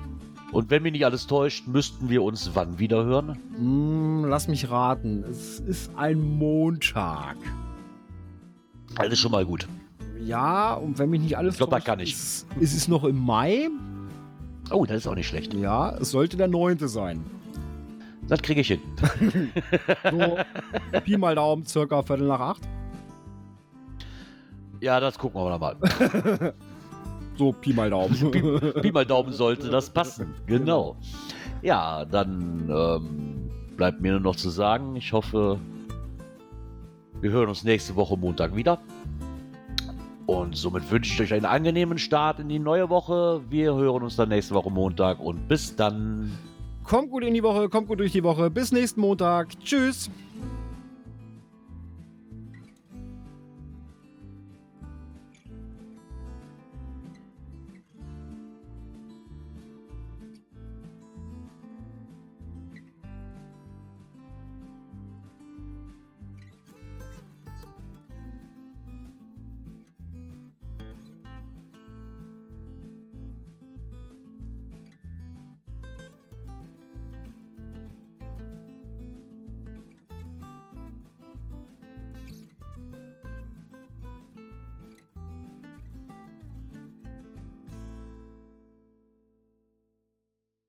und wenn mich nicht alles täuscht, müssten wir uns wann wieder hören? Hm, lass mich raten. Es ist ein Montag. Alles schon mal gut. Ja, und wenn mich nicht alles Ich glaub, täuscht, kann ich. Ist, ist es noch im Mai? Oh, das ist auch nicht schlecht. Ja, es sollte der 9. sein. Das kriege ich hin. [LAUGHS] So, Pi mal Daumen, circa Viertel nach acht. Ja, das gucken wir mal. [LAUGHS] So, Pi mal Daumen. Pi, Pi mal Daumen [LAUGHS] sollte das passen. Genau. Ja, dann ähm, bleibt mir nur noch zu sagen, ich hoffe, wir hören uns nächste Woche Montag wieder. Und somit wünsche ich euch einen angenehmen Start in die neue Woche. Wir hören uns dann nächste Woche Montag und bis dann. kommt gut in die Woche, kommt gut durch die Woche. Bis nächsten Montag. Tschüss.